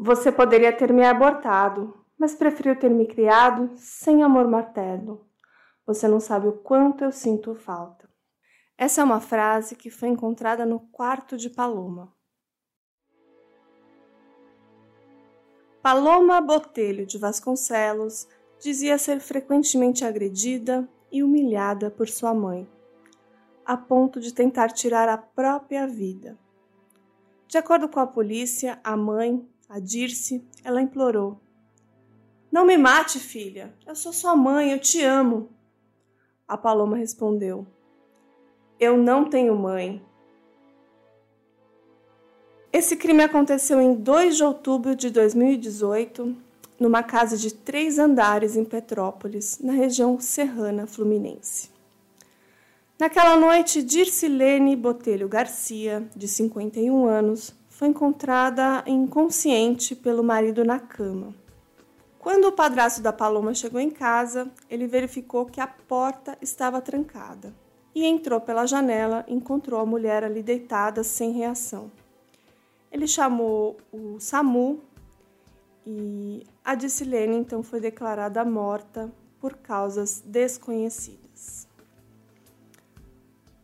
Você poderia ter me abortado, mas preferiu ter me criado sem amor materno. Você não sabe o quanto eu sinto falta. Essa é uma frase que foi encontrada no quarto de Paloma. Paloma Botelho de Vasconcelos dizia ser frequentemente agredida e humilhada por sua mãe, a ponto de tentar tirar a própria vida. De acordo com a polícia, a mãe, a Dirce, ela implorou: Não me mate, filha. Eu sou sua mãe, eu te amo. A Paloma respondeu: Eu não tenho mãe. Esse crime aconteceu em 2 de outubro de 2018, numa casa de três andares em Petrópolis, na região serrana fluminense. Naquela noite, Dircilene Botelho Garcia, de 51 anos, foi encontrada inconsciente pelo marido na cama. Quando o padrasto da Paloma chegou em casa, ele verificou que a porta estava trancada e entrou pela janela e encontrou a mulher ali deitada sem reação. Ele chamou o SAMU e a Dicilene então foi declarada morta por causas desconhecidas.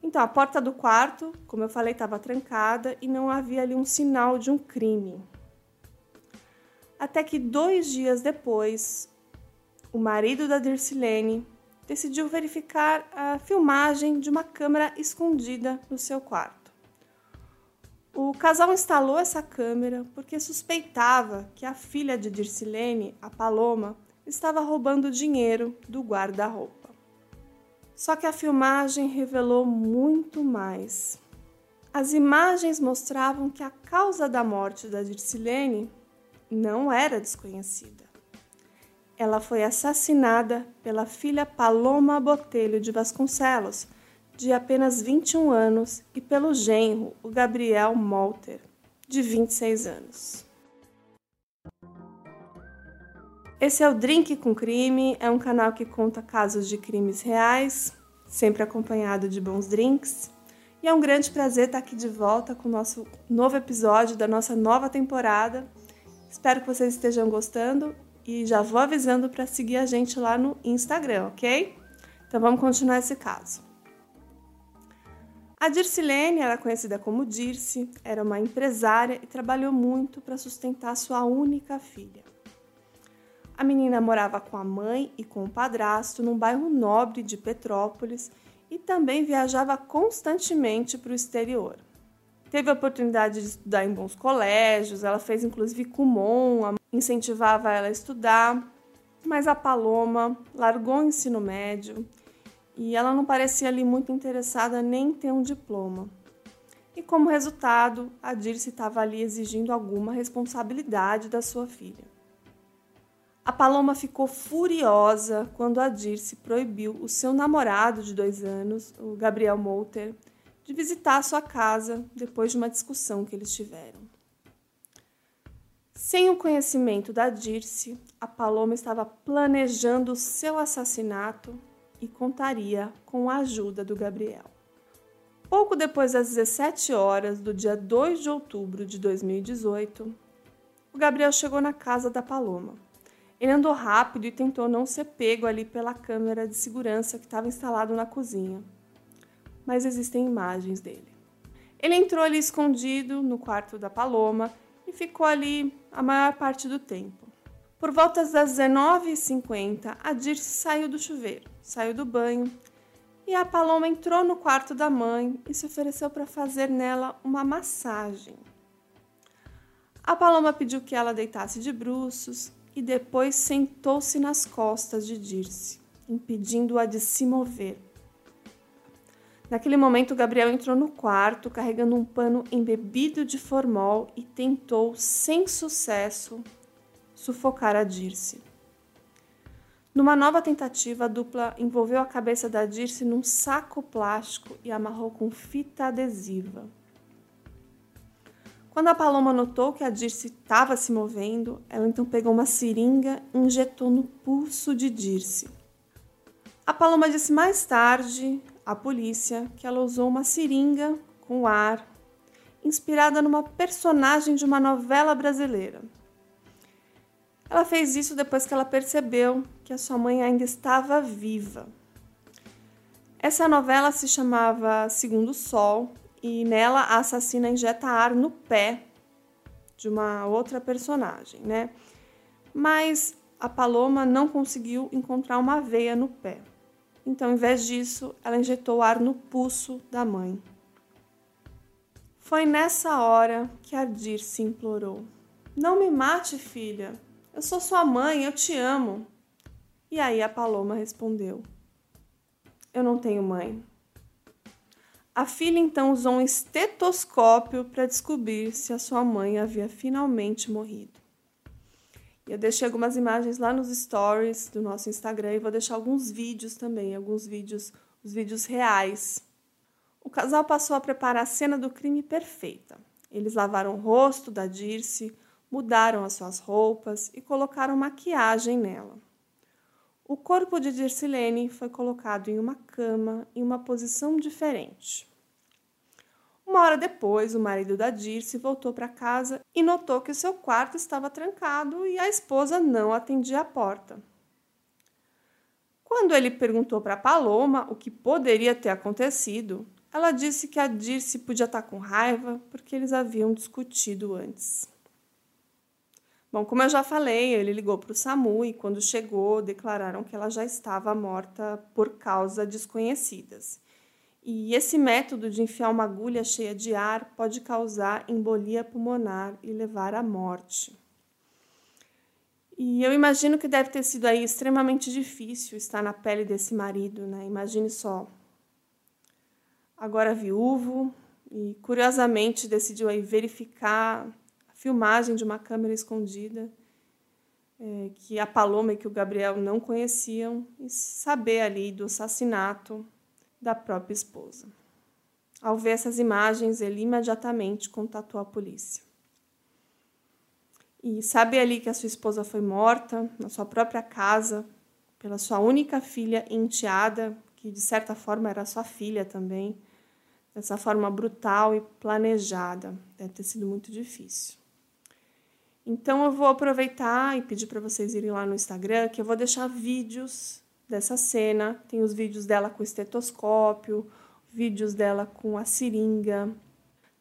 Então, a porta do quarto, como eu falei, estava trancada e não havia ali um sinal de um crime. Até que dois dias depois, o marido da Dircilene decidiu verificar a filmagem de uma câmera escondida no seu quarto. O casal instalou essa câmera porque suspeitava que a filha de Dircilene, a Paloma, estava roubando dinheiro do guarda-roupa. Só que a filmagem revelou muito mais. As imagens mostravam que a causa da morte da Dircilene não era desconhecida. Ela foi assassinada pela filha Paloma Botelho de Vasconcelos, de apenas 21 anos, e pelo genro, o Gabriel Molter, de 26 anos. Esse é o Drink com Crime, é um canal que conta casos de crimes reais, sempre acompanhado de bons drinks. E é um grande prazer estar aqui de volta com o nosso novo episódio da nossa nova temporada. Espero que vocês estejam gostando e já vou avisando para seguir a gente lá no Instagram, ok? Então vamos continuar esse caso. A Dircilene era conhecida como Dirce, era uma empresária e trabalhou muito para sustentar sua única filha. A menina morava com a mãe e com o padrasto num bairro nobre de Petrópolis e também viajava constantemente para o exterior. Teve a oportunidade de estudar em bons colégios, ela fez inclusive Kumon, incentivava ela a estudar, mas a Paloma largou o ensino médio e ela não parecia ali muito interessada nem em ter um diploma. E como resultado, a Dirce estava ali exigindo alguma responsabilidade da sua filha. A Paloma ficou furiosa quando a Dirce proibiu o seu namorado de dois anos, o Gabriel Molter, de visitar a sua casa depois de uma discussão que eles tiveram. Sem o conhecimento da Dirce, a Paloma estava planejando seu assassinato e contaria com a ajuda do Gabriel. Pouco depois das 17 horas do dia 2 de outubro de 2018, o Gabriel chegou na casa da Paloma. Ele andou rápido e tentou não ser pego ali pela câmera de segurança que estava instalado na cozinha. Mas existem imagens dele. Ele entrou ali escondido no quarto da Paloma e ficou ali a maior parte do tempo. Por volta das 19h50, a Dirce saiu do chuveiro saiu do banho e a Paloma entrou no quarto da mãe e se ofereceu para fazer nela uma massagem. A Paloma pediu que ela deitasse de bruços e depois sentou-se nas costas de Dirce, impedindo-a de se mover. Naquele momento, Gabriel entrou no quarto carregando um pano embebido de formol e tentou, sem sucesso, sufocar a Dirce. Numa nova tentativa, a dupla envolveu a cabeça da Dirce num saco plástico e amarrou com fita adesiva. Quando a Paloma notou que a Dirce estava se movendo, ela então pegou uma seringa e injetou no pulso de Dirce. A Paloma disse mais tarde à polícia que ela usou uma seringa com ar, inspirada numa personagem de uma novela brasileira. Ela fez isso depois que ela percebeu que a sua mãe ainda estava viva. Essa novela se chamava Segundo Sol e nela a assassina injeta ar no pé de uma outra personagem, né? Mas a Paloma não conseguiu encontrar uma veia no pé. Então, em vez disso, ela injetou ar no pulso da mãe. Foi nessa hora que a Dirce implorou: Não me mate, filha. Eu sou sua mãe, eu te amo. E aí a Paloma respondeu: Eu não tenho mãe. A filha então usou um estetoscópio para descobrir se a sua mãe havia finalmente morrido. Eu deixei algumas imagens lá nos stories do nosso Instagram e vou deixar alguns vídeos também, alguns vídeos, os vídeos reais. O casal passou a preparar a cena do crime perfeita. Eles lavaram o rosto da Dirce, mudaram as suas roupas e colocaram maquiagem nela. O corpo de Dircilene foi colocado em uma cama em uma posição diferente. Uma hora depois, o marido da Dirce voltou para casa e notou que seu quarto estava trancado e a esposa não atendia a porta. Quando ele perguntou para Paloma o que poderia ter acontecido, ela disse que a Dirce podia estar com raiva porque eles haviam discutido antes. Bom, como eu já falei, ele ligou para o SAMU e quando chegou, declararam que ela já estava morta por causas desconhecidas. E esse método de enfiar uma agulha cheia de ar pode causar embolia pulmonar e levar à morte. E eu imagino que deve ter sido aí extremamente difícil estar na pele desse marido, né? Imagine só. Agora viúvo e curiosamente decidiu aí verificar filmagem de uma câmera escondida é, que a Paloma e que o Gabriel não conheciam e saber ali do assassinato da própria esposa. Ao ver essas imagens, ele imediatamente contatou a polícia. E saber ali que a sua esposa foi morta na sua própria casa pela sua única filha enteada, que de certa forma era sua filha também, dessa forma brutal e planejada, deve ter sido muito difícil. Então eu vou aproveitar e pedir para vocês irem lá no Instagram, que eu vou deixar vídeos dessa cena. Tem os vídeos dela com estetoscópio, vídeos dela com a seringa.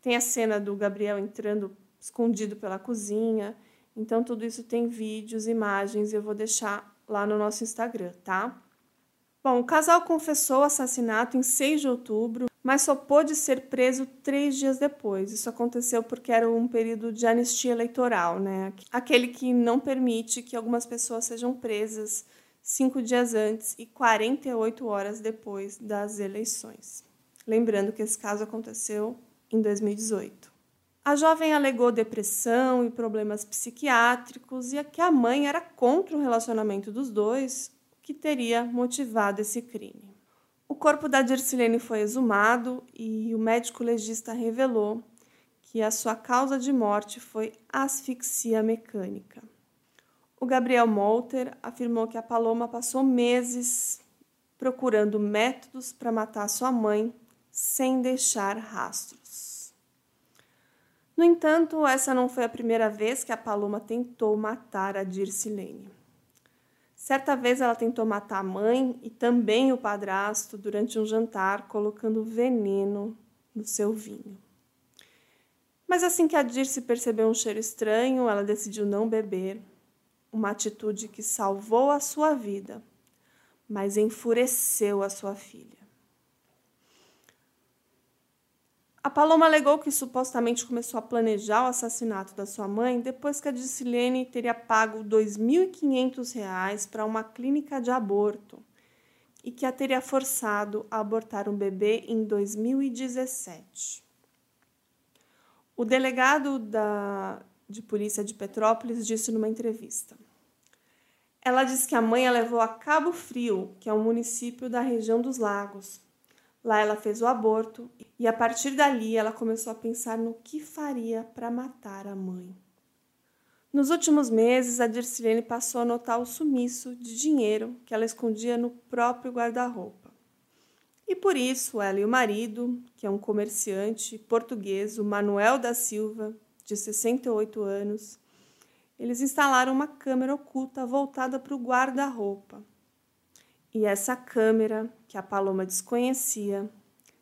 Tem a cena do Gabriel entrando escondido pela cozinha. Então tudo isso tem vídeos, imagens, eu vou deixar lá no nosso Instagram, tá? Bom, o casal confessou o assassinato em 6 de outubro mas só pôde ser preso três dias depois. Isso aconteceu porque era um período de anistia eleitoral, né? Aquele que não permite que algumas pessoas sejam presas cinco dias antes e 48 horas depois das eleições. Lembrando que esse caso aconteceu em 2018. A jovem alegou depressão e problemas psiquiátricos e que a mãe era contra o relacionamento dos dois, que teria motivado esse crime. O corpo da Dircilene foi exumado e o médico legista revelou que a sua causa de morte foi asfixia mecânica. O Gabriel Molter afirmou que a Paloma passou meses procurando métodos para matar sua mãe sem deixar rastros. No entanto, essa não foi a primeira vez que a Paloma tentou matar a Dircilene. Certa vez ela tentou matar a mãe e também o padrasto durante um jantar, colocando veneno no seu vinho. Mas assim que a Dirce percebeu um cheiro estranho, ela decidiu não beber, uma atitude que salvou a sua vida, mas enfureceu a sua filha. A Paloma alegou que supostamente começou a planejar o assassinato da sua mãe depois que a Dicilene teria pago R$ 2.500 para uma clínica de aborto e que a teria forçado a abortar um bebê em 2017. O delegado da, de polícia de Petrópolis disse numa entrevista. Ela disse que a mãe a levou a Cabo Frio, que é um município da região dos Lagos, Lá ela fez o aborto e a partir dali ela começou a pensar no que faria para matar a mãe. Nos últimos meses, a Dircilene passou a notar o sumiço de dinheiro que ela escondia no próprio guarda-roupa. E por isso, ela e o marido, que é um comerciante português, o Manuel da Silva, de 68 anos, eles instalaram uma câmera oculta voltada para o guarda-roupa. E essa câmera, que a Paloma desconhecia,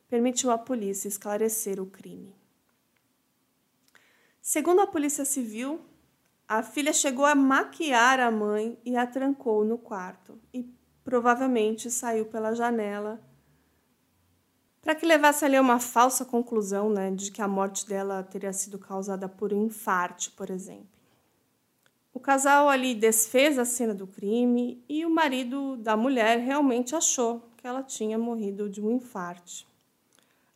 permitiu à polícia esclarecer o crime. Segundo a Polícia Civil, a filha chegou a maquiar a mãe e a trancou no quarto e provavelmente saiu pela janela para que levasse ali uma falsa conclusão né, de que a morte dela teria sido causada por um infarte, por exemplo. Casal ali desfez a cena do crime e o marido da mulher realmente achou que ela tinha morrido de um infarte.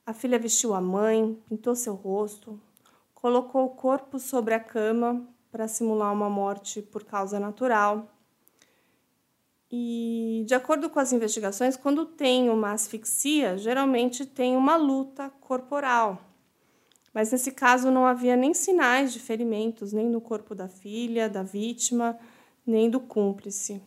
A filha vestiu a mãe, pintou seu rosto, colocou o corpo sobre a cama para simular uma morte por causa natural. E, de acordo com as investigações, quando tem uma asfixia, geralmente tem uma luta corporal. Mas nesse caso não havia nem sinais de ferimentos, nem no corpo da filha, da vítima, nem do cúmplice.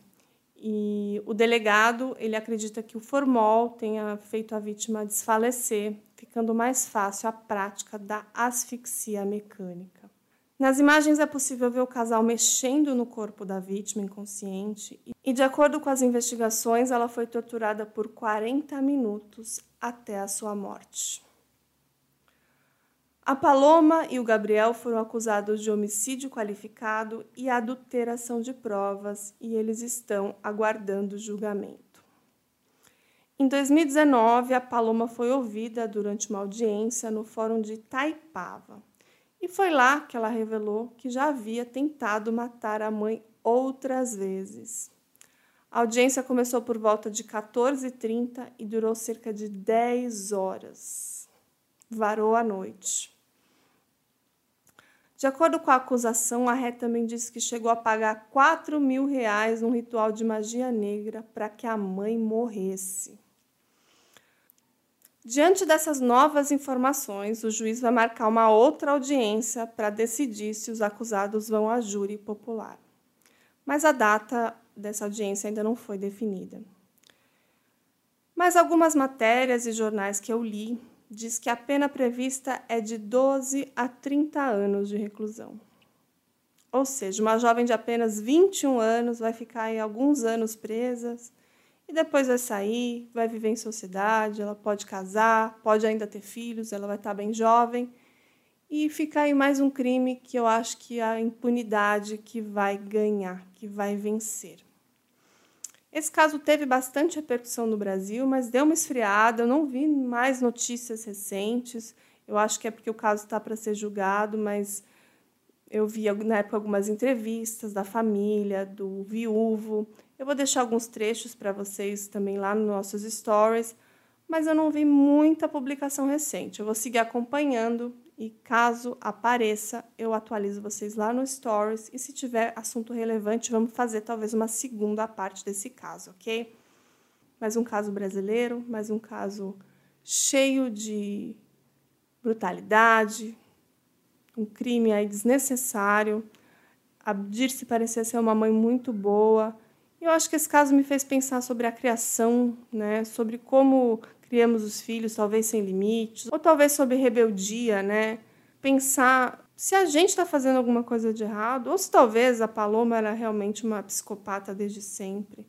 E o delegado, ele acredita que o formol tenha feito a vítima desfalecer, ficando mais fácil a prática da asfixia mecânica. Nas imagens é possível ver o casal mexendo no corpo da vítima inconsciente e, de acordo com as investigações, ela foi torturada por 40 minutos até a sua morte. A Paloma e o Gabriel foram acusados de homicídio qualificado e adulteração de provas e eles estão aguardando julgamento. Em 2019, a Paloma foi ouvida durante uma audiência no Fórum de Taipava. E foi lá que ela revelou que já havia tentado matar a mãe outras vezes. A audiência começou por volta de 14h30 e durou cerca de 10 horas. Varou a noite. De acordo com a acusação, a Ré também disse que chegou a pagar 4 mil reais num ritual de magia negra para que a mãe morresse. Diante dessas novas informações, o juiz vai marcar uma outra audiência para decidir se os acusados vão à júri popular. Mas a data dessa audiência ainda não foi definida. Mas algumas matérias e jornais que eu li diz que a pena prevista é de 12 a 30 anos de reclusão. Ou seja, uma jovem de apenas 21 anos vai ficar aí alguns anos presa e depois vai sair, vai viver em sociedade, ela pode casar, pode ainda ter filhos, ela vai estar bem jovem e ficar aí mais um crime que eu acho que é a impunidade que vai ganhar, que vai vencer. Esse caso teve bastante repercussão no Brasil, mas deu uma esfriada. Eu não vi mais notícias recentes. Eu acho que é porque o caso está para ser julgado, mas eu vi na época algumas entrevistas da família, do viúvo. Eu vou deixar alguns trechos para vocês também lá nos nossos stories, mas eu não vi muita publicação recente. Eu vou seguir acompanhando e caso apareça, eu atualizo vocês lá no Stories. E se tiver assunto relevante, vamos fazer talvez uma segunda parte desse caso, ok? Mais um caso brasileiro, mais um caso cheio de brutalidade, um crime aí desnecessário. A Dirce parecia ser uma mãe muito boa. Eu acho que esse caso me fez pensar sobre a criação, né? sobre como criamos os filhos, talvez sem limites, ou talvez sobre rebeldia, né? Pensar se a gente está fazendo alguma coisa de errado, ou se talvez a Paloma era realmente uma psicopata desde sempre.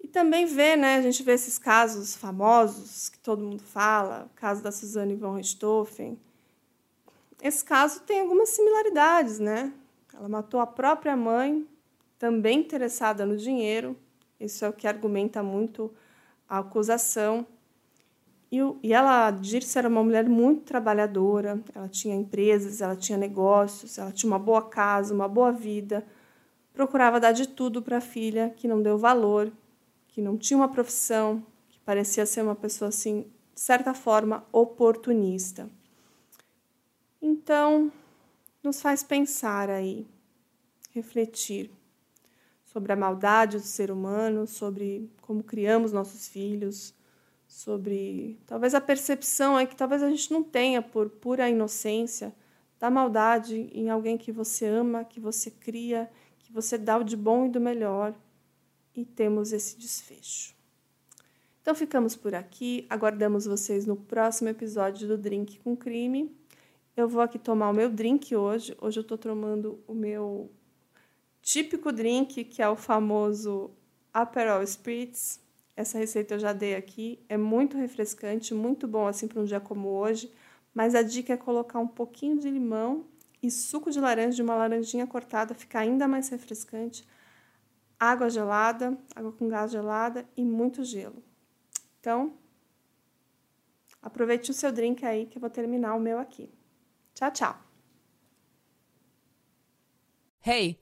E também ver, né? A gente vê esses casos famosos que todo mundo fala, o caso da Suzane von Richthofen. Esse caso tem algumas similaridades, né? Ela matou a própria mãe, também interessada no dinheiro. Isso é o que argumenta muito a acusação. E, e ela, Dirce, era uma mulher muito trabalhadora, ela tinha empresas, ela tinha negócios, ela tinha uma boa casa, uma boa vida, procurava dar de tudo para a filha, que não deu valor, que não tinha uma profissão, que parecia ser uma pessoa, assim, de certa forma, oportunista. Então, nos faz pensar aí, refletir sobre a maldade do ser humano, sobre como criamos nossos filhos, sobre talvez a percepção é que talvez a gente não tenha por pura inocência da maldade em alguém que você ama, que você cria, que você dá o de bom e do melhor e temos esse desfecho. Então ficamos por aqui, aguardamos vocês no próximo episódio do Drink com Crime. Eu vou aqui tomar o meu drink hoje. Hoje eu estou tomando o meu típico drink, que é o famoso Aperol Spritz. Essa receita eu já dei aqui, é muito refrescante, muito bom assim para um dia como hoje, mas a dica é colocar um pouquinho de limão e suco de laranja, de uma laranjinha cortada, fica ainda mais refrescante. Água gelada, água com gás gelada e muito gelo. Então, aproveite o seu drink aí que eu vou terminar o meu aqui. Tchau, tchau. Hey,